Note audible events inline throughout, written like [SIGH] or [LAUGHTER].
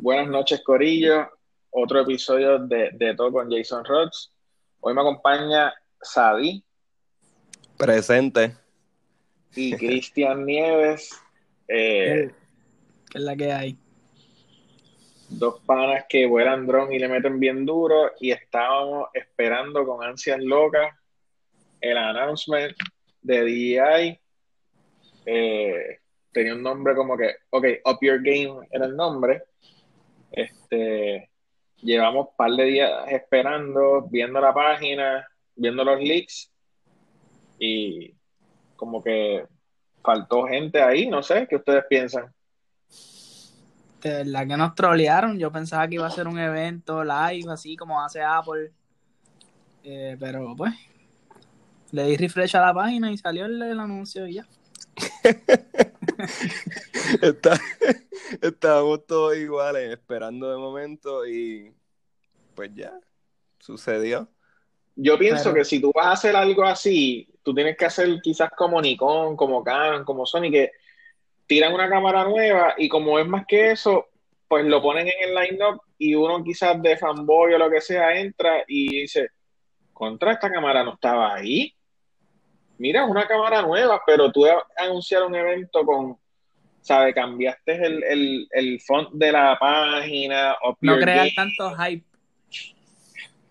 Buenas noches, Corillo. Otro episodio de, de Todo con Jason Rhodes. Hoy me acompaña Sadi Presente. y Cristian Nieves, eh, ¿Qué es la que hay? dos panas que vuelan dron y le meten bien duro. Y estábamos esperando con ansias locas el announcement de DEI. Eh, tenía un nombre como que, ok, Up Your Game era el nombre. Este, llevamos un par de días esperando, viendo la página, viendo los leaks y como que faltó gente ahí, no sé, ¿qué ustedes piensan? De verdad que nos trolearon. Yo pensaba que iba a ser un evento live, así como hace Apple. Eh, pero pues, le di refresh a la página y salió el, el anuncio y ya. [LAUGHS] [LAUGHS] Está- estábamos todos iguales, esperando de momento y pues ya, sucedió. Yo pienso Pero- que si tú vas a hacer algo así, tú tienes que hacer quizás como Nikon, como Canon, como Sony, que tiran una cámara nueva y como es más que eso, pues lo ponen en el line-up y uno quizás de fanboy o lo que sea entra y dice, contra esta cámara no estaba ahí. Mira, es una cámara nueva, pero tú anunciar un evento con, ¿sabes? Cambiaste el, el, el font de la página, No game tanto hype.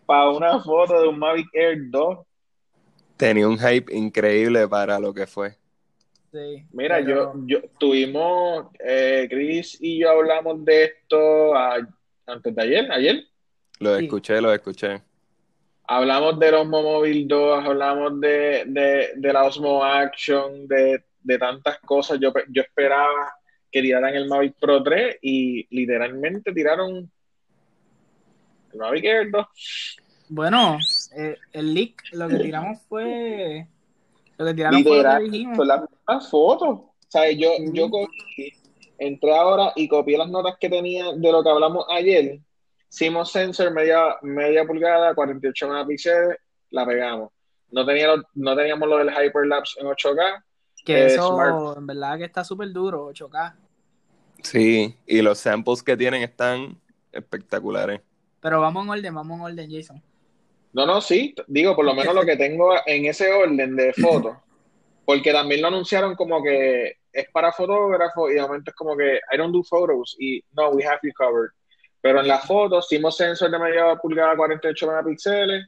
para una foto de un Mavic Air 2. Tenía un hype increíble para lo que fue. Sí, Mira, pero- yo, yo tuvimos, eh, Chris y yo hablamos de esto a- antes de ayer, ayer. Lo Sí. escuché, lo escuché. Hablamos de los Momovil 2, hablamos de, de, de la Osmo Action, de, de tantas cosas. Yo, yo esperaba que tiraran el Mavic Pro 3 y literalmente tiraron el Mavic Air 2. Bueno, eh, el leak, lo que tiramos fue. Lo que tiraron fue lo que son las mismas fotos. O sea, yo, yo cogí, entré ahora y copié las notas que tenía de lo que hablamos ayer. Hicimos sensor media, media pulgada, 48 megapíxeles, la pegamos. No, tenía lo- no teníamos lo del hyperlapse en 8K. Que eh, eso, Smart. en verdad, que está súper duro, 8K. Sí, y los samples que tienen están espectaculares. Pero vamos en orden, vamos en orden, Jason. No, no, sí, digo, por lo menos lo que tengo en ese orden de fotos. [LAUGHS] Porque también lo anunciaron como que es para fotógrafos y de momento es como que I don't do photos y no, we have you covered. Pero en las fotos hicimos sensor de media pulgada 48 megapíxeles,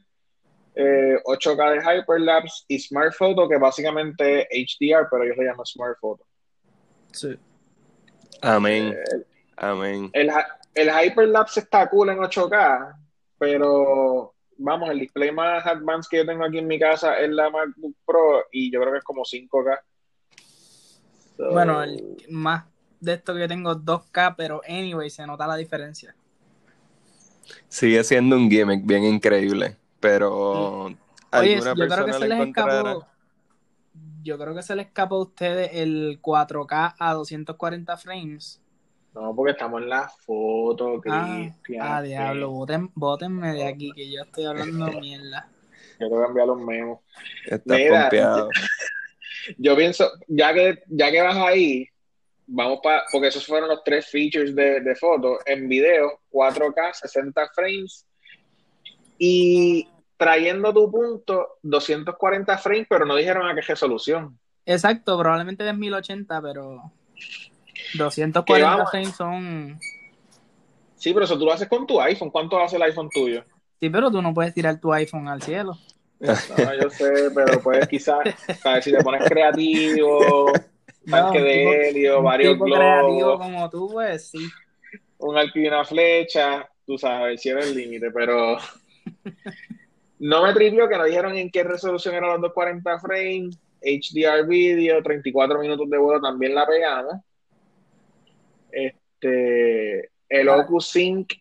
eh, 8K de hyperlapse y Smart Photo, que básicamente es HDR, pero ellos le llaman Smart Photo. Sí. Amén, Eh, amén. el, el hyperlapse está cool en 8K, pero vamos, el display más advanced que yo tengo aquí en mi casa es la MacBook Pro y yo creo que es como 5K. So, Bueno, el más de esto que tengo 2K, pero anyway, se nota la diferencia. Sigue siendo un gimmick bien increíble, pero Oye, alguna yo creo que persona se le les encontrará. escapó. Yo creo que se les escapó a ustedes el 4K a 240 frames. No, porque estamos en la foto, Ah, Cristian. ah, diablo, boten, bótenme de aquí, que yo estoy hablando [LAUGHS] mierda. Yo tengo que enviar los memos. Estás Mira, pompeado. [LAUGHS] Yo pienso, ya que, ya que vas ahí, vamos para, porque esos fueron los tres features de, de foto. En video, 4K, 60 frames. Y trayendo tu punto, 240 frames, pero no dijeron a qué resolución. Exacto, probablemente es 1080, pero Que 240 vamos. frames son... Sí, pero eso tú lo haces con tu iPhone. ¿Cuánto hace el iPhone tuyo? Sí, pero tú no puedes tirar tu iPhone al cielo. No, yo sé, pero puedes quizás, ¿sabes? Si te pones creativo, [LAUGHS] tanque un de helio, varios tipo creativo globos, como tú, pues sí. un arco y una flecha, tú sabes, cielo es el límite, pero no me trivió que no dijeron en qué resolución eran los 240 frames, HDR video, 34 minutos de vuelo también la pegamos. Este, el Ah. Oculus Sync,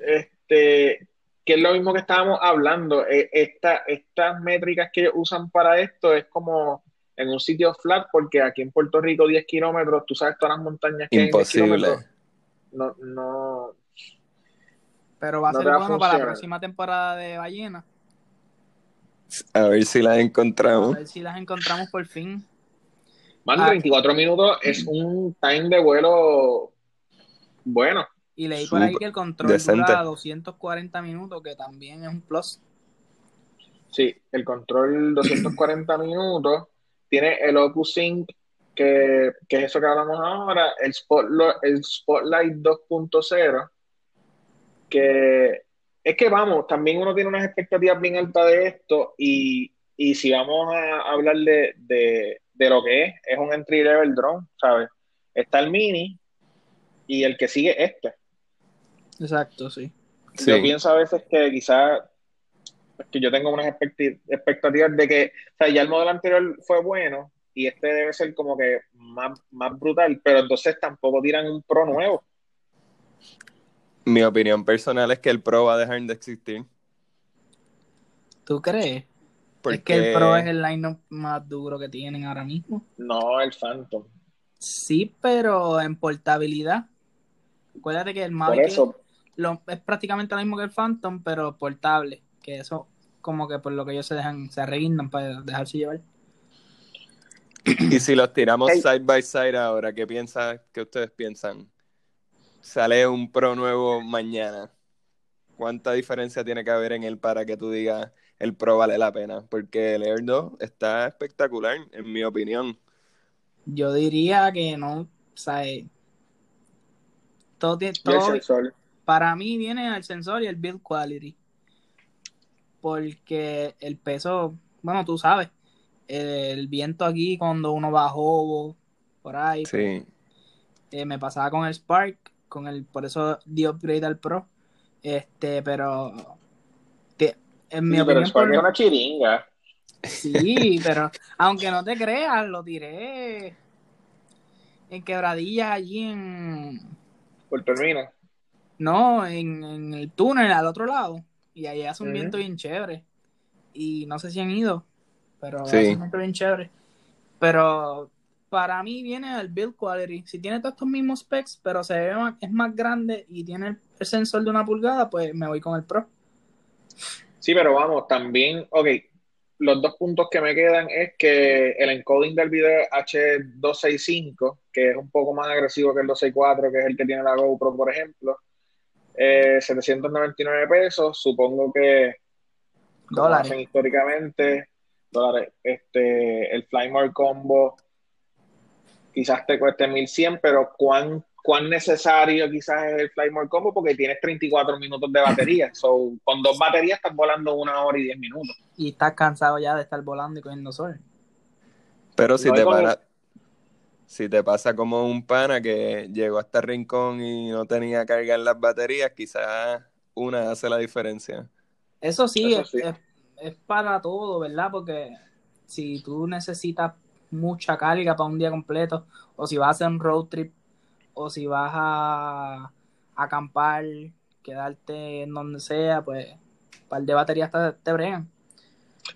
este, que es lo mismo que estábamos hablando, eh, esta- estas métricas que ellos usan para esto es como en un sitio flat, porque aquí en Puerto Rico 10 kilómetros, tú sabes todas las montañas que hay en 10 Imposible. no, no, Pero va a No ser a bueno para la próxima temporada de Ballena. A ver si las A encontramos. ver si las encontramos por fin. Mano, Ah. 34 minutos es un time de vuelo bueno. Y leí por ahí que el control decente. dura 240 minutos, que también es un plus. Sí, el control 240 minutos. Tiene el Oculus Sync, que, que es eso que hablamos ahora, el Spotlight, el Spotlight 2.0, que es que vamos, también uno tiene unas expectativas bien altas de esto y, y si vamos a hablar de, de, de lo que es, es un entry level drone, ¿sabes? Está el mini y el que sigue este. Exacto, sí. Sí. Yo pienso a veces que quizás que yo tengo unas expectativas de que, o sea, ya el modelo anterior fue bueno y este debe ser como que más, más brutal, pero entonces tampoco tiran un pro nuevo. Mi opinión personal es que el Pro va a dejar de existir. ¿Tú crees? Porque Es que el Pro es el line más duro que tienen ahora mismo. No el Phantom. Sí, pero en portabilidad. Acuérdate que el Mavic es, lo- es prácticamente lo mismo que el Phantom, pero portable. Que eso, como que por lo que ellos se dejan, se arreguindan para dejarse llevar. Y si los tiramos Hey. side by side ahora, ¿qué piensa, qué ustedes piensan? Sale un Pro nuevo mañana. ¿Cuánta diferencia tiene que haber en él para que tú digas el Pro vale la pena? Porque el Air 2 está espectacular, en mi opinión. Yo diría que no, o sea, eh, todo, todo sensor. para mí viene el sensor y el build quality. Porque el peso, bueno, tú sabes, el viento aquí cuando uno bajó por ahí, Sí. eh, me pasaba con el Spark, con el, por eso di upgrade al Pro. Este, pero te- en mi Sí, pero opinión, el Spark es una chiringa. sí, pero aunque no te creas, lo tiré en quebradillas allí en, Por termina. no, en, en el túnel al otro lado. Y ahí hace un viento bien chévere. Y no sé si han ido, pero Sí. hace un viento bien chévere. Pero para mí viene el build quality. Si tiene todos estos mismos specs, pero se ve más, es más grande y tiene el, sensor de una pulgada, pues me voy con el Pro. Sí, pero vamos, también, ok, los dos puntos que me quedan es que el encoding del video es H265, que es un poco más agresivo que el 264, que es el que tiene la GoPro, por ejemplo. Eh, 799 pesos, supongo que Dólares. hacen históricamente, dólares. Este, el Flymore Combo quizás te cueste 1100, pero ¿cuán, cuán necesario quizás es el Flymore Combo? Porque tienes 34 minutos de batería. [LAUGHS] So, con dos baterías estás volando una hora y 10 minutos. Y estás cansado ya de estar volando y cogiendo sol. Pero si No, te con para- si te pasa como un pana que llegó hasta Rincón y no tenía carga en las baterías, quizás una hace la diferencia. Eso sí, Eso es, sí. Es, es para todo, ¿verdad? Porque si tú necesitas mucha carga para un día completo, o si vas a hacer un road trip, o si vas a, a acampar, quedarte en donde sea, pues un par de baterías te, te bregan.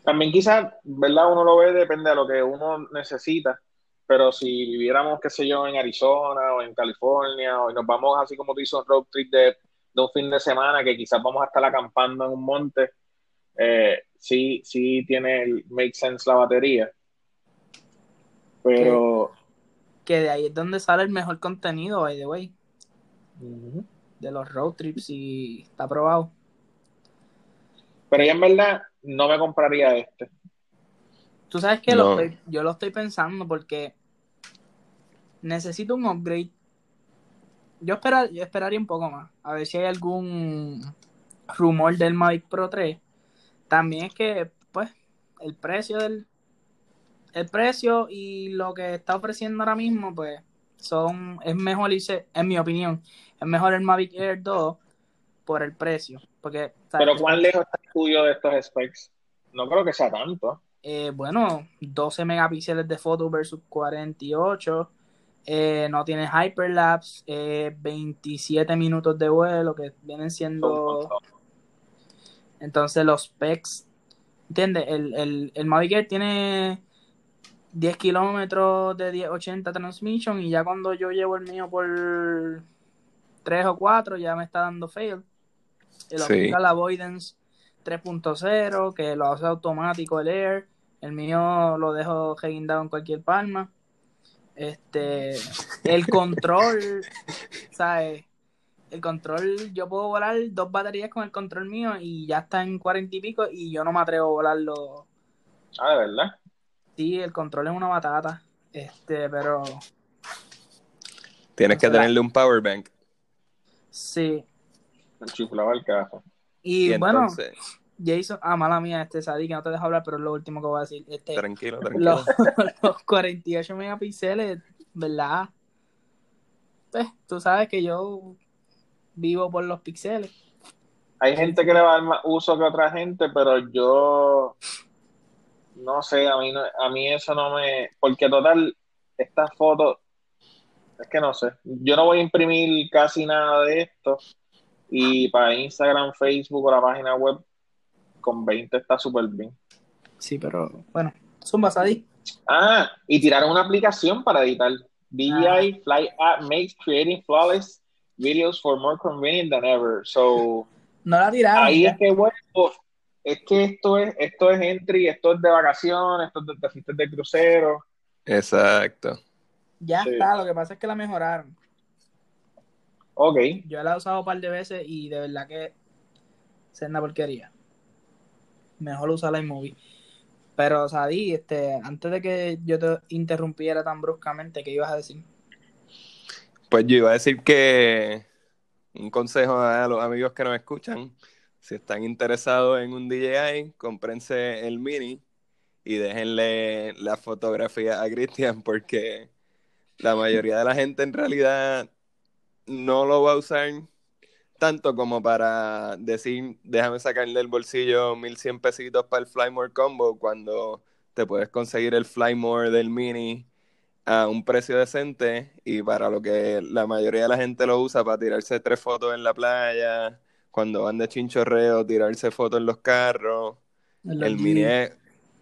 También quizás, ¿verdad? Uno lo ve, depende de lo que uno necesita. Pero si viviéramos, qué sé yo, en Arizona o en California, o nos vamos así como tú hizo un road trip de, de un fin de semana, que quizás vamos a estar acampando en un monte, eh, sí, sí tiene el make sense la batería. Pero Que de ahí es donde sale el mejor contenido, by the way, de los road trips y está probado. pero ya en verdad no me compraría este. Tú sabes que lo No. estoy- yo lo estoy pensando porque necesito un upgrade. Yo, espera- yo esperaría un poco más. A ver si hay algún rumor del Mavic Pro 3. También es que, pues, el precio del. El precio y lo que está ofreciendo ahora mismo, pues, son. Es mejor irse, en mi opinión, es mejor el Mavic Air 2 por el precio. Porque, ¿sabes? Pero ¿cuán lejos está el tuyo de estos specs? No creo que sea tanto. Eh, bueno, 12 megapíxeles de foto versus 48. Eh, no tiene hyperlapse. eh, 27 minutos de vuelo que vienen siendo. Entonces los specs. ¿Entiendes? El, el, el Mavic Air tiene 10 kilómetros de 1080 transmission. Y ya cuando yo llevo el mío por 3 o 4, ya me está dando fail. El Sí. Avoidance 3.0, que lo hace automático el Air. El mío lo dejo reguindado en cualquier palma. Este, el control, ¿sabes? el control, yo puedo volar dos baterías con el control mío y ya está en cuarenta y pico y yo no me atrevo a volarlo. Ah, de verdad. Sí, el control es una batata. Este, pero Tienes que tenerle un power bank. sí. Me chiflaba el cajo. Y, Y bueno, entonces, Jason, ah, mala mía, este Sadie, que no te dejo hablar, pero es lo último que voy a decir. Este, tranquilo, tranquilo. [LAUGHS] los, los 48 megapíxeles, ¿verdad? Pues, tú sabes que yo vivo por los píxeles. Hay gente que le va a dar más uso que otra gente, pero yo no sé, a mí, no- a mí eso no me... Porque total, estas fotos, es que no sé, yo no voy a imprimir casi nada de esto y para Instagram, Facebook o la página web con 20 está súper bien. Sí, pero bueno, Zumba Sadie. Ah, y tiraron una aplicación para editar. DJI Fly App makes creating flawless videos for more convenient than ever. So, No la tiraron. ahí ya. es que bueno, es que esto es, esto es entry, esto es de vacaciones, esto es de, de crucero. Exacto. Ya Sí. está, lo que pasa es que la mejoraron. Ok, Yo la he usado un par de veces y de verdad que es una porquería. Mejor usar la iMovie. Pero, Sadie, este, antes de que yo te interrumpiera tan bruscamente, ¿qué ibas a decir? Pues yo iba a decir que un consejo a los amigos que nos escuchan, si están interesados en un DJI, cómprense el mini y déjenle la fotografía a Cristian porque la mayoría de la gente en realidad no lo va a usar tanto como para decir, déjame sacarle del bolsillo 1100 pesitos para el Flymore Combo cuando te puedes conseguir el Flymore del mini a un precio decente y para lo que la mayoría de la gente lo usa para tirarse tres fotos en la playa, cuando van de chinchorreo, tirarse fotos en los carros. El mini es,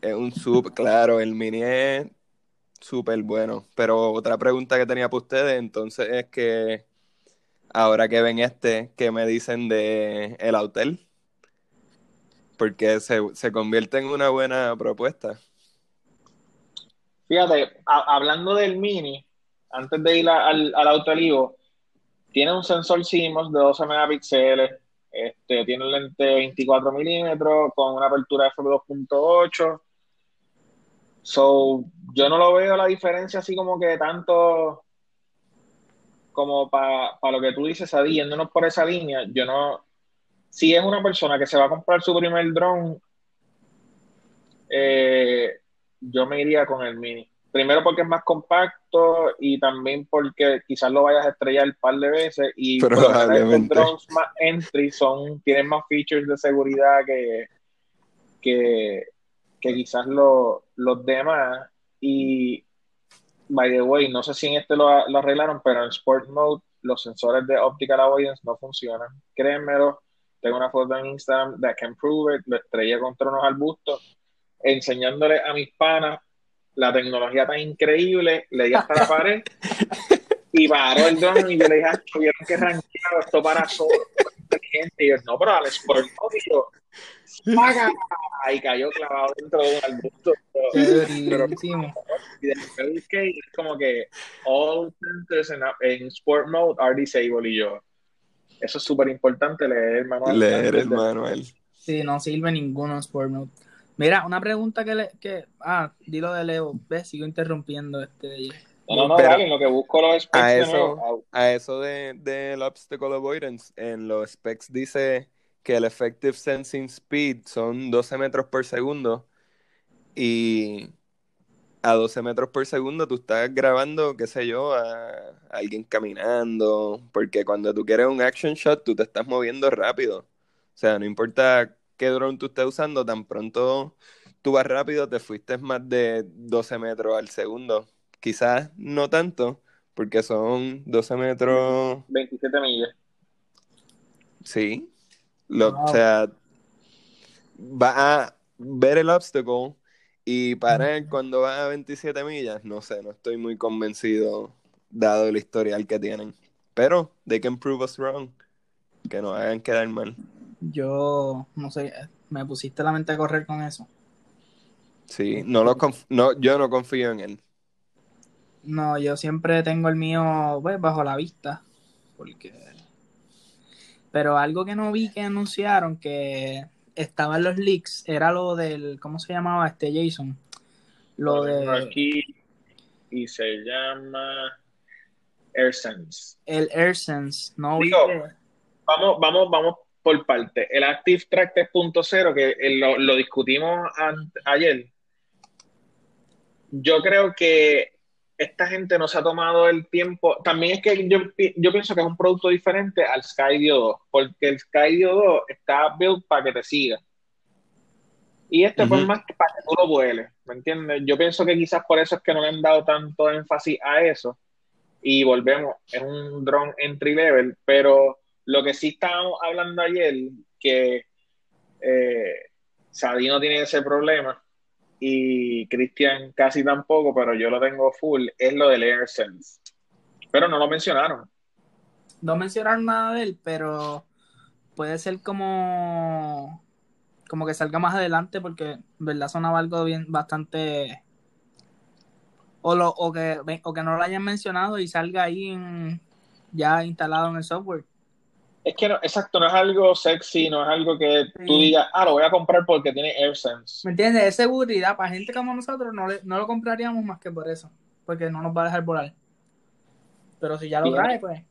es un sub, claro, el mini es súper bueno. Pero otra pregunta que tenía para ustedes entonces es que ahora que ven este, ¿qué me dicen de el hotel? Porque se, se convierte en una buena propuesta. fíjate, hablando del mini, antes de ir al, al auto tiene un sensor CMOS de 12 megapíxeles, este, tiene un lente de 24 milímetros con una apertura f2.8. So, yo no lo veo la diferencia así como que tanto como para lo que tú dices, Adi, yéndonos por esa línea, yo no, si es una persona que se va a comprar su primer drone, eh, yo me iría con el mini. Primero porque es más compacto y también porque quizás lo vayas a estrellar un par de veces y por lo general estos Probablemente. drones más entry son, tienen más features de seguridad que, que, que quizás lo- los demás. Y by the way, no sé si en este lo, lo arreglaron, pero en Sport Mode los sensores de Optical Avoidance no funcionan. Créanmelo, tengo una foto en Instagram that can prove it, lo estrellé contra unos arbustos, enseñándole a mis panas la tecnología tan increíble, le di hasta la [LAUGHS] pared y paró el drone y yo le dije, "Ah, tuvieron que rankear esto para solo, inteligente. Y yo, no, pero al Sport Mode, y yo, ¡paga! Y cayó clavado dentro de un arbusto. Pero- Chéverísimo. y después busqué y es como que all sensors en, en sport mode are disabled y yo eso es súper importante leer el manual Leer el manual. Sí, no sirve ninguno en Sport Mode. Mira, una pregunta que le, que, ah, dilo de Leo, ves, sigo interrumpiendo este. No, no, Pero- dale, en lo que busco los specs A de eso- nuevo. A eso de, del obstacle avoidance, en los specs dice que el effective sensing speed son 12 metros por segundo y a 12 metros por segundo tú estás grabando, qué sé yo, a, a alguien caminando, porque cuando tú quieres un action shot tú te estás moviendo rápido. O sea, no importa qué drone tú estés usando, tan pronto tú vas rápido, te fuiste más de 12 metros al segundo. Quizás no tanto, porque son 12 metros, 27 millas sí. Lo- Wow. O sea, va a ver el obstacle y parar cuando va a 27 millas, no sé, no estoy muy convencido dado el historial que tienen. Pero they can prove us wrong, que nos hagan quedar mal. Yo, no sé, me pusiste la mente a correr con eso. Sí, no lo conf- no, yo no confío en él. No, yo siempre tengo el mío pues, bajo la vista, porque Pero algo que no vi que anunciaron que estaba en los leaks era lo del, ¿cómo se llamaba este Jason? Lo de... Aquí y se llama AirSense. El AirSense, no vi Digo, Vamos, vamos, vamos por parte. El Active Track 3.0, que eh, lo, lo discutimos ayer, yo creo que esta gente no se ha tomado el tiempo. También es que yo, yo pienso que es un producto diferente al Skydio 2, porque el Skydio 2 está built para que te siga. Y este fue Ujú. más que para que tú lo vueles, ¿me entiendes? Yo pienso que quizás por eso es que no le han dado tanto énfasis a eso. Y volvemos, es un drone entry level, pero lo que sí estábamos hablando ayer, que eh, Sadino tiene ese problema y Cristian casi tampoco, pero yo lo tengo full, es lo del AirSense. Pero no lo mencionaron. no mencionaron nada de él, pero puede ser como como que salga más adelante porque en verdad sonaba algo bien bastante o, lo, o, que, o que no lo hayan mencionado y salga ahí ya instalado en el software. Es que no, exacto, no es algo sexy, no es algo que tú digas, ah, lo voy a comprar porque tiene AirSense. ¿Me entiendes? Es seguridad para gente como nosotros, no, le- no lo compraríamos más que por eso, porque no nos va a dejar volar. Pero si ya lo trae, pues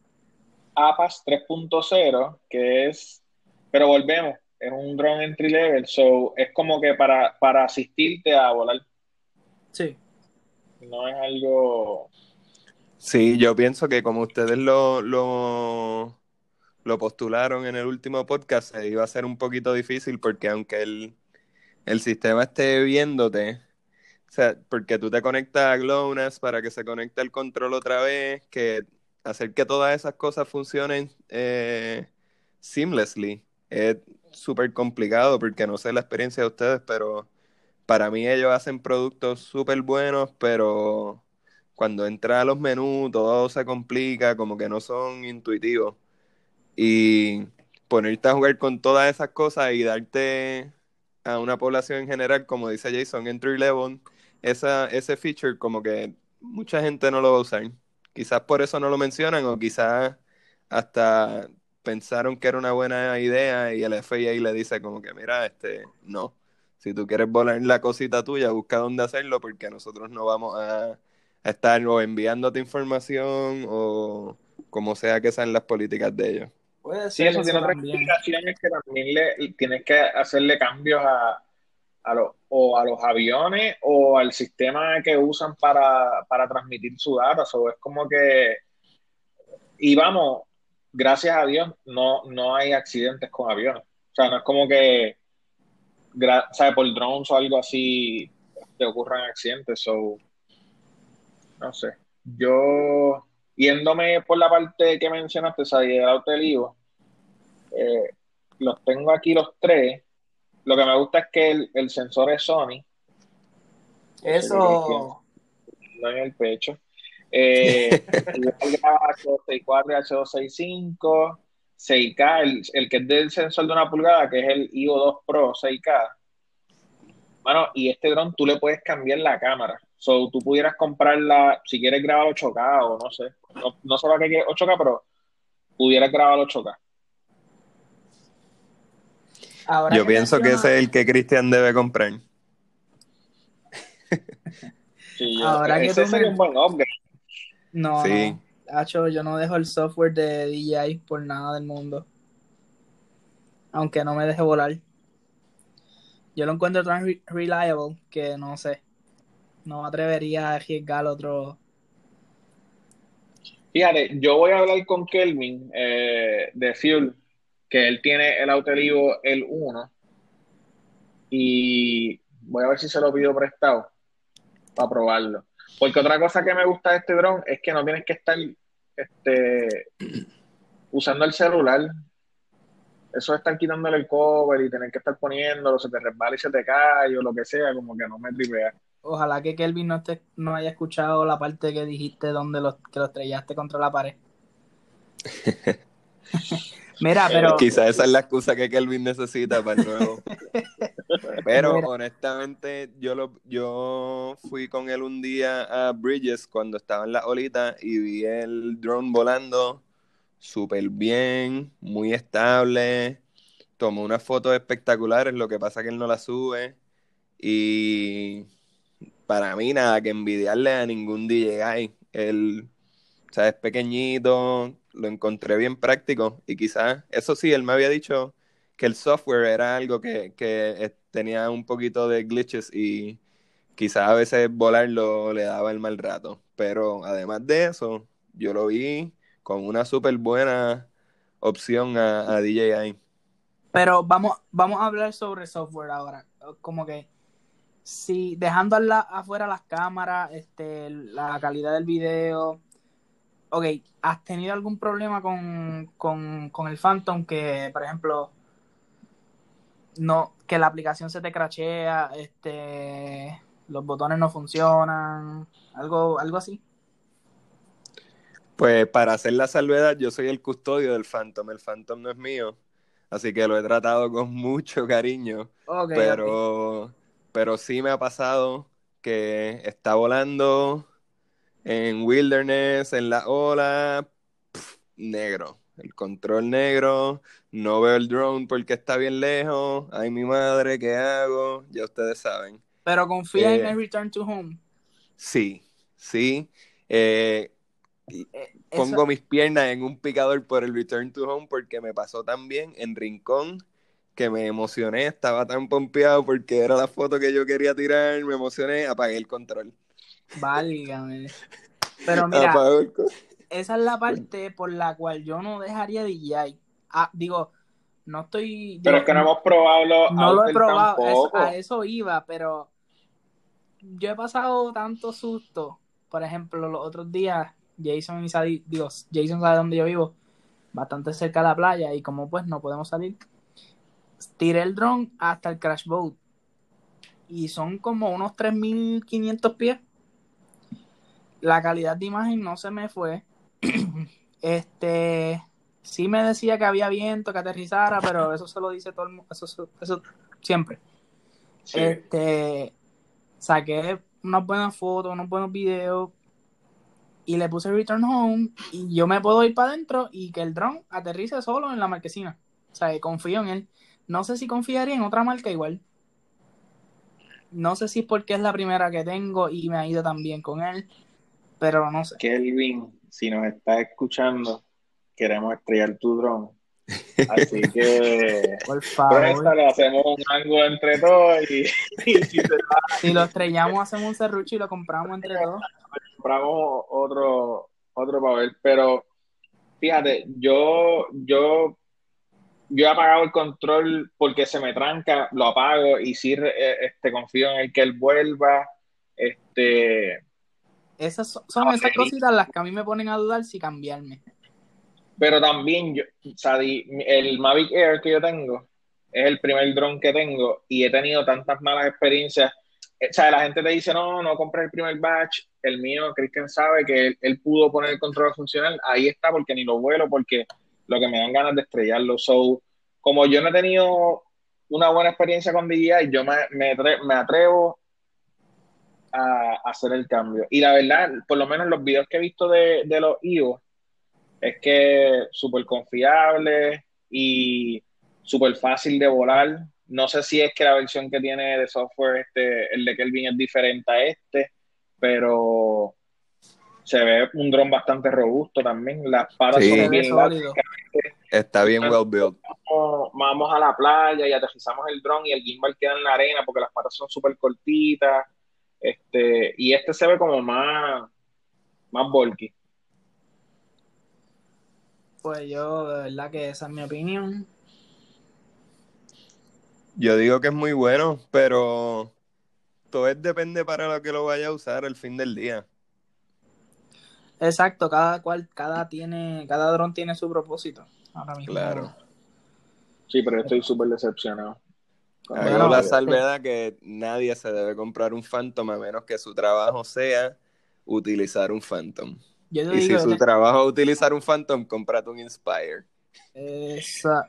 APAS 3.0, que es, pero volvemos, es un drone entry level, so es como que para, para asistirte a volar, sí. no es algo... Sí, yo pienso que como ustedes lo, lo, lo postularon en el último podcast, se iba a ser un poquito difícil porque aunque el, el sistema esté viéndote, o sea, porque tú te conectas a GLONASS para que se conecte el control otra vez, que hacer que todas esas cosas funcionen eh, seamlessly es súper complicado porque no sé la experiencia de ustedes, pero para mí ellos hacen productos súper buenos, pero cuando entra a los menús todo se complica, como que no son intuitivos. Y ponerte a jugar con todas esas cosas y darte a una población en general, como dice Jason, entry level, esa, ese feature como que mucha gente no lo va a usar. Quizás por eso no lo mencionan o quizás hasta pensaron que era una buena idea y el FIA le dice como que mira, este, no. Si tú quieres volar la cosita tuya, busca dónde hacerlo porque nosotros no vamos a, estar o enviándote información o como sea que sean las políticas de ellos. Puede Sí, ser eso eso tiene otra también. explicación, es que también le, tienes que hacerle cambios a, a los, o a los aviones o al sistema que usan para, para transmitir su data, so, es como que, y vamos, gracias a Dios, no, no hay accidentes con aviones. O sea, no es como que. Por drones o algo así te ocurran accidentes. So, no sé. Yo, yéndome por la parte que mencionaste, o sea, del auto del Ivo, eh, los tengo aquí los tres. Lo que me gusta es que el, el sensor es Sony, Eso, no en el pecho. Eh, igual graba H264 y H265, 6K, el, el que es del sensor de una pulgada, que es el IO 2 Pro 6K. Mano, y este dron tú le puedes cambiar la cámara. So, tú pudieras comprarla, si quieres grabar 8K o no sé. No, no solo que quieres 8K, pero pudieras grabar 8K. Ahora Yo pienso que ese es el que Cristian debe comprar. [LAUGHS] Sí, Ahora que ese tú sería me- un buen upgrade. No, Sí. no. Hacho, yo no dejo el software de DJI por nada del mundo. Aunque no me deje volar. Yo lo encuentro tan re- reliable que no sé. No me atrevería a arriesgar otro. Fíjate, yo voy a hablar con Kelvin eh, de Fuel, que él tiene el Autolivo el 1 y voy a ver si se lo pido prestado para probarlo. Porque otra cosa que me gusta de este dron es que no tienes que estar este, [CLEARS THROAT] usando el celular. Eso de estar quitándole el cover y tener que estar poniéndolo, se te resbala y se te cae o lo que sea, como que no me tripea. Ojalá que Kelvin no, esté, no haya escuchado la parte que dijiste donde los, que lo estrellaste contra la pared. [LAUGHS] Mira, pero Quizás esa es la excusa que Kelvin necesita para el nuevo. [LAUGHS] Pero Mira. honestamente, yo lo, yo fui con él un día a Bridges cuando estaba en la olita y vi el drone volando súper bien, muy estable. Tomó unas fotos espectaculares, lo que pasa que él no las sube. Y para mí nada que envidiarle a ningún DJI. Él, o sea, es pequeñito, lo encontré bien práctico y quizás, eso sí, él me había dicho que el software era algo que, que tenía un poquito de glitches y quizás a veces volarlo le daba el mal rato. Pero además de eso, yo lo vi con una súper buena opción a, DJI. Pero vamos, vamos a hablar sobre software ahora. Como que si dejando afuera las cámaras, este, la calidad del video. Ok, ¿has tenido algún problema con, con, con el Phantom que, por ejemplo, no, que la aplicación se te crachea, este, los botones no funcionan, algo, algo así? Pues para hacer la salvedad, yo soy el custodio del Phantom. El Phantom no es mío. Así que lo he tratado con [LAUGHS] mucho cariño. pero, pero sí me ha pasado que está volando en Wilderness, en la ola, negro. El control negro, no veo el drone porque está bien lejos. Ay, mi madre, ¿qué hago? Ya ustedes saben. Pero confía en eh, el Return to Home. Sí, sí. Eh, eh, pongo mis piernas en un picador por el Return to Home porque me pasó tan bien en Rincón que me emocioné, estaba tan pompeado porque era la foto que yo quería tirar, me emocioné, apagué el control. Válgame. Pero [LAUGHS] mira, esa es la parte por la cual yo no dejaría DJI. Ah, digo, no estoy. Pero es que no hemos probado los No lo he probado, a eso iba, pero yo he pasado tanto susto. Por ejemplo, los otros días Jason y Sadie, Dios, Jason sabe dónde yo vivo, bastante cerca de la playa y como pues no podemos salir, tiré el dron hasta el crash boat y son como unos 3500 pies. La calidad de imagen no se me fue. [CLEARS THROAT] este sí me decía que había viento, que aterrizara, pero eso se lo dice todo el mundo, eso, eso, siempre. Este saqué unas buenas fotos, unos buenos videos, y le puse Return Home y yo me puedo ir para adentro y que el drone aterrice solo en la marquesina. O sea, confío en él. No sé si confiaría en otra marca igual. No sé si es porque es la primera que tengo y me ha ido tan bien con él, pero no sé. Kelvin, si nos estás escuchando, queremos estrellar tu drone. Así [LAUGHS] que por favor. le hacemos un ángulo entre todos y, [LAUGHS] si, lo estrellamos hacemos un serrucho y lo compramos entre todos compramos otro, otro papel, pero fíjate, yo, yo, yo he apagado el control porque se me tranca, lo apago y sí eh, este, confío en el que él vuelva. Este, esas son, esas cositas las que a mí me ponen a dudar si cambiarme. Pero también, yo, el Mavic Air que yo tengo es el primer drone que tengo y he tenido tantas malas experiencias o sea, la gente te dice, no, no compré el primer batch, el mío, Christian sabe que él, pudo poner el control funcional, ahí está porque ni lo vuelo, porque lo que me dan ganas de estrellarlo. So, como yo no he tenido una buena experiencia con DJI, yo me, me, atrevo a, hacer el cambio. Y la verdad, por lo menos los videos que he visto de, de los IO, es que súper confiable y súper fácil de volar. No sé si es que la versión que tiene de software, este, el de Kelvin es diferente a este, pero se ve un dron bastante robusto también. Las patas son bien largas. Está bien well built. Vamos, a la playa y aterrizamos el dron y el gimbal queda en la arena porque las patas son súper cortitas. Este, y este se ve como más, más bulky. Pues yo, de verdad que esa es mi opinión. Yo digo que es muy bueno, pero todo es depende para lo que lo vaya a usar el fin del día. Exacto, cada cual, cada tiene, cada dron tiene su propósito. Ahora mismo. Claro. Sí, pero estoy súper decepcionado. La salvedad que nadie se debe comprar un Phantom a menos que su trabajo sea utilizar un Phantom. y si su trabajo es utilizar un Phantom, cómprate un Inspire. Esa,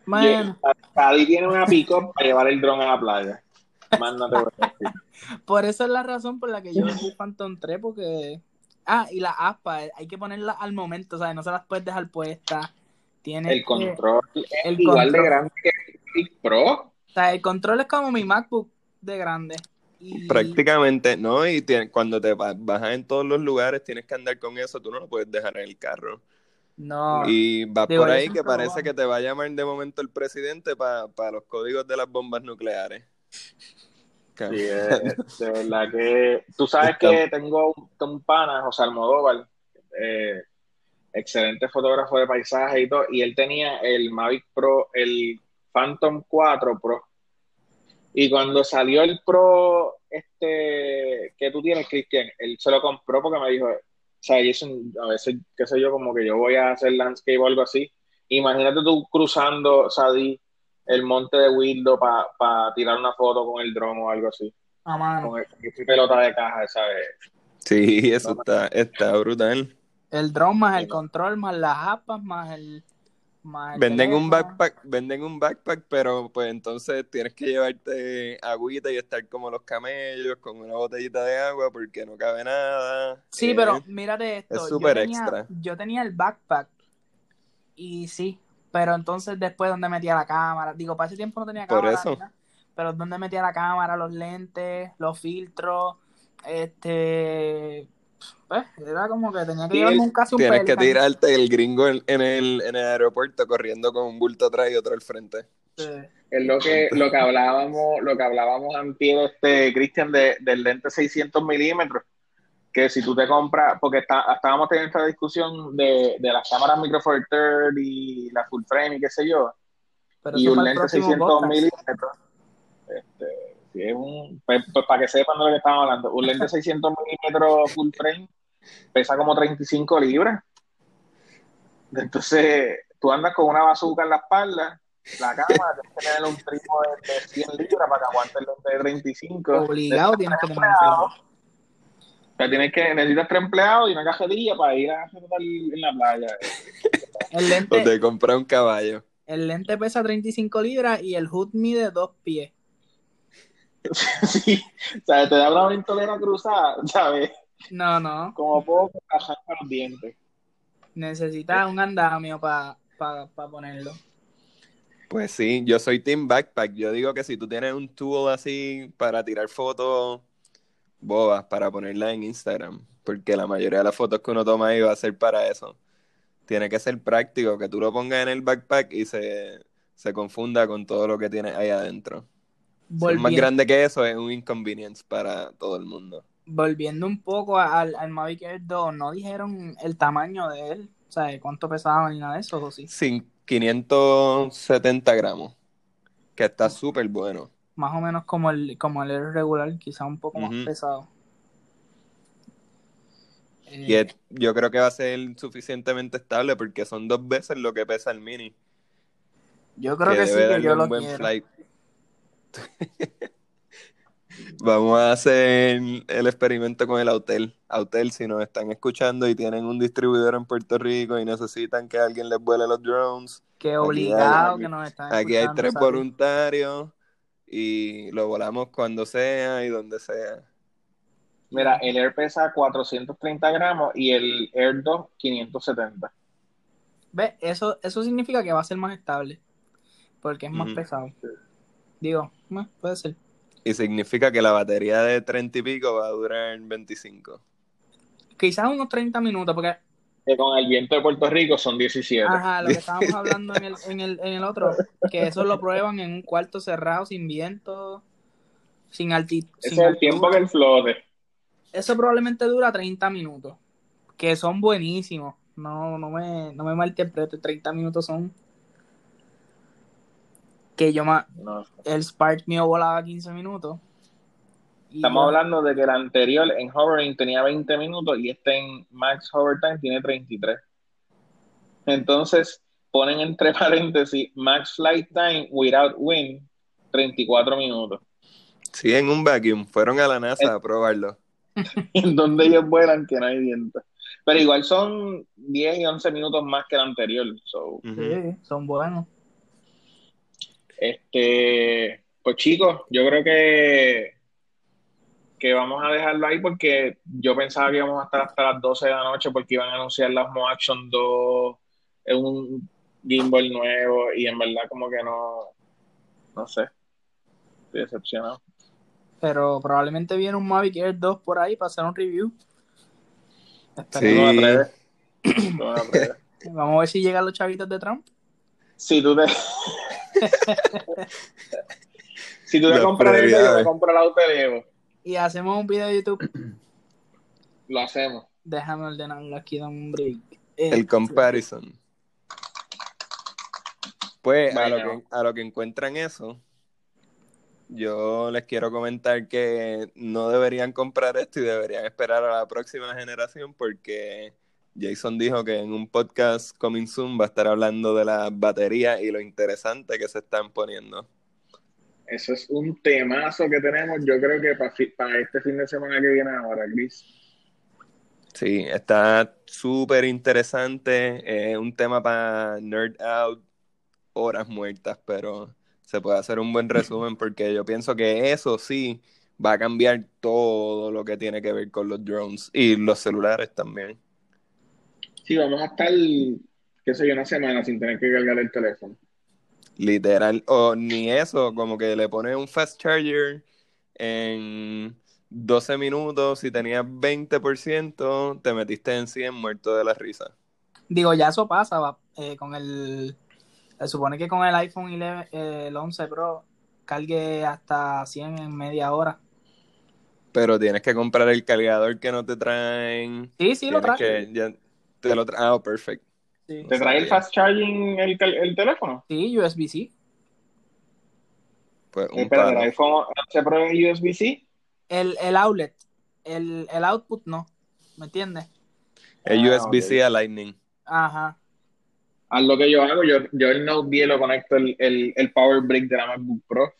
tiene una pico para llevar el dron a la playa. [LAUGHS] por eso es la razón por la que yo vendí Phantom 3, porque. Ah, y la aspa, hay que ponerla al momento, ¿sabes? No se las puedes dejar puestas. Tiene El control es el igual de control. grande que el Pro. O sea, el control es como mi MacBook de grande. Y Prácticamente, ¿no? Y tiene- cuando te va- bajas en todos los lugares, tienes que andar con eso, tú no lo puedes dejar en el carro. no, Y vas Digo, por ahí que parece que te va a llamar de momento el presidente para los códigos de las bombas nucleares. Sí, de verdad que tú sabes que tengo un, un pana, José Almodóvar, eh, excelente fotógrafo de paisaje y todo, y él tenía el Mavic Pro, el Phantom 4 Pro. Y cuando salió el Pro, este, que tú tienes, Cristian, él se lo compró porque me dijo, o sea, Jason, a veces, qué sé yo, como que yo voy a hacer landscape o algo así. Imagínate tú cruzando, Sadie, el monte de Wildo para tirar una foto con el dron o algo así a mano. con el- pelota de caja, ¿sabes? Sí, eso está, está brutal. El drone más el control, más las apas, más el. Venden un backpack, venden un backpack, pero pues entonces tienes que llevarte agüita y estar como los camellos con una botellita de agua porque no cabe nada. Sí, Eh, pero mírate esto. es súper extra. Yo tenía el backpack y sí, pero entonces después donde metía la cámara, digo, para ese tiempo no tenía Por cámara, eso. ni nada, pero donde metía la cámara, los lentes, los filtros, este, pues, era como que tenía que llevarme un Tienes que tirarte el gringo en, en el, en el aeropuerto corriendo con un bulto atrás y otro al frente. Sí. Es lo que, lo que hablábamos, lo que hablábamos antes, este, Cristian, de, del lente 600 milímetros, que si tú te compras, porque está, estábamos teniendo esta discusión de, de las cámaras micro four third y la full frame y qué sé yo, Pero y un lente próximo 600 podcast. milímetros, este, si es un, pues, pues, para que sepan de lo que estamos hablando, un lente 600 milímetros full frame pesa como 35 libras. Entonces, tú andas con una bazooka en la espalda, la cámara, tienes que tener un trípode de, de 100 libras para que aguante el lente de 35. Obligado tienes que tener un. O sea, tienes que, necesitas tres empleados y una cajetilla para ir a hacer tal en la playa. El O lente, te compras un caballo. el lente pesa 35 libras y el hood mide 2 pies. [LAUGHS] sí, o sea, te da una ventolera cruzada, ¿sabes? No, no. Como poco bajar para los dientes. Necesitas un andamio para ponerlo. Pues sí, yo soy Team Backpack. Yo digo que si tú tienes un tool así para tirar fotos bobas para ponerlas en Instagram, porque la mayoría de las fotos que uno toma ahí va a ser para eso. Tiene que ser práctico, que tú lo pongas en el backpack y se, se confunda con todo lo que tienes ahí adentro. Es más Volviendo, grande que eso, es un inconvenience para todo el mundo. volviendo un poco al, al Mavic Air 2, no dijeron el tamaño de él, o sea, cuánto pesaba ni nada de eso, ¿o sí? Sin 570 gramos, que está súper bueno. Más o menos como el, como el Air regular, quizá un poco más pesado. Y Eh, yo creo que va a ser suficientemente estable porque son dos veces lo que pesa el mini. yo creo que, sí, que yo lo quiero. flight. [LAUGHS] Vamos a hacer el experimento con el Autel. Autel, si nos están escuchando y tienen un distribuidor en Puerto Rico y necesitan que alguien les vuele los drones, Que Aquí obligado hay- que nos están aquí hay escuchando, tres ¿sabes? voluntarios y lo volamos cuando sea y donde sea. Mira, el Air pesa 430 gramos y el Air 2 570. ¿Ves? Eso, eso significa que va a ser más estable. Porque es más pesado. Digo, eh, puede ser. Y significa que la batería de 30 y pico va a durar 25. Quizás unos 30 minutos, porque Que con el viento de Puerto Rico son 17. Ajá, lo que [LAUGHS] estábamos hablando en el, en el, en el otro, que eso lo prueban en un cuarto cerrado, sin viento, sin altitud. Ese es el tiempo que el flote. Eso probablemente dura 30 minutos, que son buenísimos. No, no me, no me malinterprete, 30 minutos son que yo No. el Spark mío volaba 15 minutos. Estamos yo- hablando de que el anterior en hovering tenía 20 minutos y este en max hover time tiene 33. Entonces ponen entre [LAUGHS] paréntesis max flight time without wind 34 minutos. Sí, en un vacuum. Fueron a la NASA a probarlo. [LAUGHS] En donde ellos vuelan que no hay viento. Pero igual son 10 y 11 minutos más que el anterior. So. Sí, son buenos. Este, pues chicos, yo creo que, que vamos a dejarlo ahí porque yo pensaba que íbamos a estar hasta las 12 de la noche porque iban a anunciar las Mo Action 2 en un gimbal nuevo y en verdad como que no, no sé, estoy decepcionado. Pero probablemente viene un Mavic Air 2 por ahí para hacer un review. Sí. [LAUGHS] Vamos a ver si llegan los chavitos de Trump. Si tú te... si tú te Las compras el yo me compro el auto de Evo. Y hacemos un video de YouTube. [CLEARS THROAT] Lo hacemos. Déjame ordenarlo aquí, dame un break. Eh, El comparison. Pues a lo, que, a lo que encuentran eso, yo les quiero comentar que no deberían comprar esto y deberían esperar a la próxima generación porque Jason dijo que en un podcast coming soon va a estar hablando de las baterías y lo interesante que se están poniendo. Eso es un temazo que tenemos, yo creo que para este fin de semana que viene ahora, Chris. Sí, está súper interesante. Es un tema para nerd out, horas muertas, pero se puede hacer un buen resumen porque yo pienso que eso sí va a cambiar todo lo que tiene que ver con los drones y los celulares también. Sí, vamos a estar, qué sé yo, una semana sin tener que cargar el teléfono. Literal, o ni eso, como que le pones un fast charger en 12 minutos, si tenías 20%, te metiste en 100 muerto de la risa. Digo, ya eso pasa va, eh, con el... Se supone que con el iPhone 11, eh, el 11 Pro cargue hasta 100 en media hora. Pero tienes que comprar el cargador que no te traen. Sí, sí, lo Tienes trae. que- ya te lo tra- Ah, oh, perfecto. Sí. ¿Te trae el fast charging el, el teléfono? Sí, USB-C. Pues un Eh, pero el iPhone 11 Pro es USB-C. El, el outlet, el, el output no. ¿Me entiendes? Es Ah, USB-C a Lightning. Ajá. Haz lo que yo hago, yo, yo el Note 10 lo conecto el, el, el Power Brick de la MacBook Pro.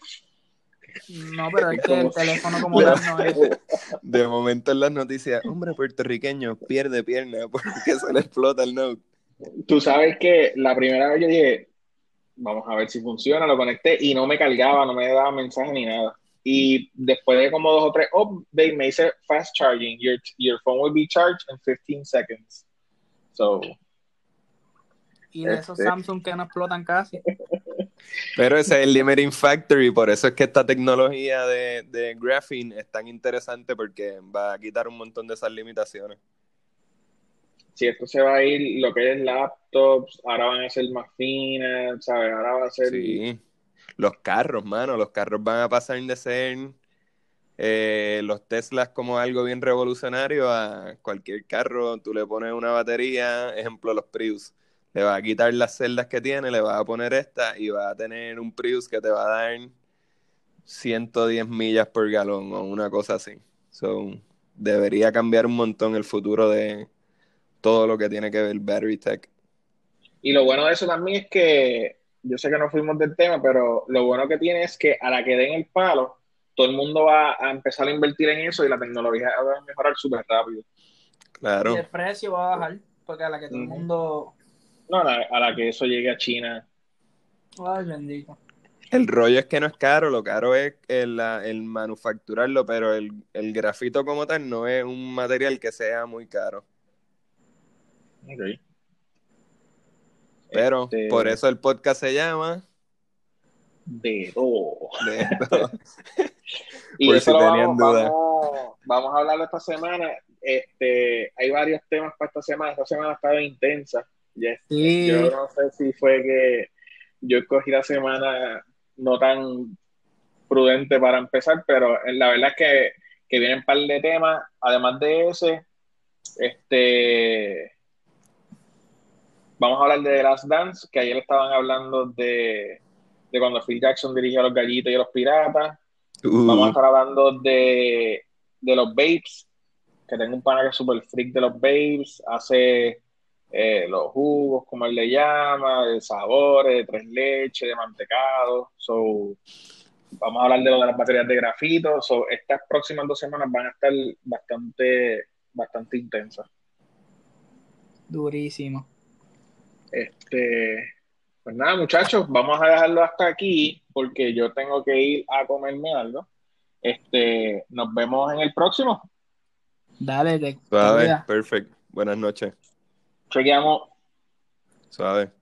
No, pero es que el teléfono como tal no es. De momento en las noticias, hombre puertorriqueño pierde pierna [LAUGHS] porque se le explota el Note. Tú sabes que la primera vez yo dije, vamos a ver si funciona, lo conecté y no me cargaba, no me daba mensaje ni nada. Y después de como dos o tres updates me dice fast charging, your, your phone will be charged in 15 seconds. So, Y de esos Este. Samsung que no explotan casi. [LAUGHS] Pero ese es el limiting factor y por eso es que esta tecnología de, de graphene es tan interesante porque va a quitar un montón de esas limitaciones. si esto se va a ir, lo que es laptops, ahora van a ser más finas, ¿sabes? Ahora va a ser... Sí. Los carros, mano, los carros van a pasar de ser eh, los Teslas como algo bien revolucionario a cualquier carro, tú le pones una batería, ejemplo los Prius, le vas a quitar las celdas que tiene, le vas a poner esta y vas a tener un Prius que te va a dar 110 millas por galón o una cosa así. So, debería cambiar un montón el futuro de todo lo que tiene que ver battery tech. Y lo bueno de eso también es que, yo sé que no fuimos del tema, pero lo bueno que tiene es que a la que den el palo, todo el mundo va a empezar a invertir en eso y la tecnología va a mejorar súper rápido. Claro. Y el precio va a bajar. Porque a la que todo el mundo. No, a la, a la que eso llegue a China. Ay, bendito. El rollo es que no es caro, lo caro es el, el manufacturarlo, pero el, el grafito como tal no es un material que sea muy caro. Ok. Pero Este, por eso el podcast se llama De todo. de [LAUGHS] esto. Y Por eso si tenían vamos, duda. vamos, vamos a hablarlo esta semana. Este, hay varios temas para esta semana. Esta semana ha estado intensa. Sí. Yo no sé si fue que yo escogí la semana no tan prudente para empezar, pero la verdad es que, que vienen un par de temas. Además de ese, este, vamos a hablar de The Last Dance, que ayer estaban hablando de, de cuando Phil Jackson dirigió a los gallitos y a los piratas. Uh, Vamos a estar hablando de, de los babes, que tengo un pana que es super freak de los babes, hace eh, los jugos, como él le llama, de sabores, de tres leches, de mantecado. So, vamos a hablar de lo de las baterías de grafito. So, estas próximas dos semanas van a estar bastante, bastante intensas. Durísimo. Este, pues nada, muchachos, vamos a dejarlo hasta aquí porque yo tengo que ir a comerme algo. Este, nos vemos en el próximo. Dale, te, perfecto. Buenas noches. Ci vediamo. Salve.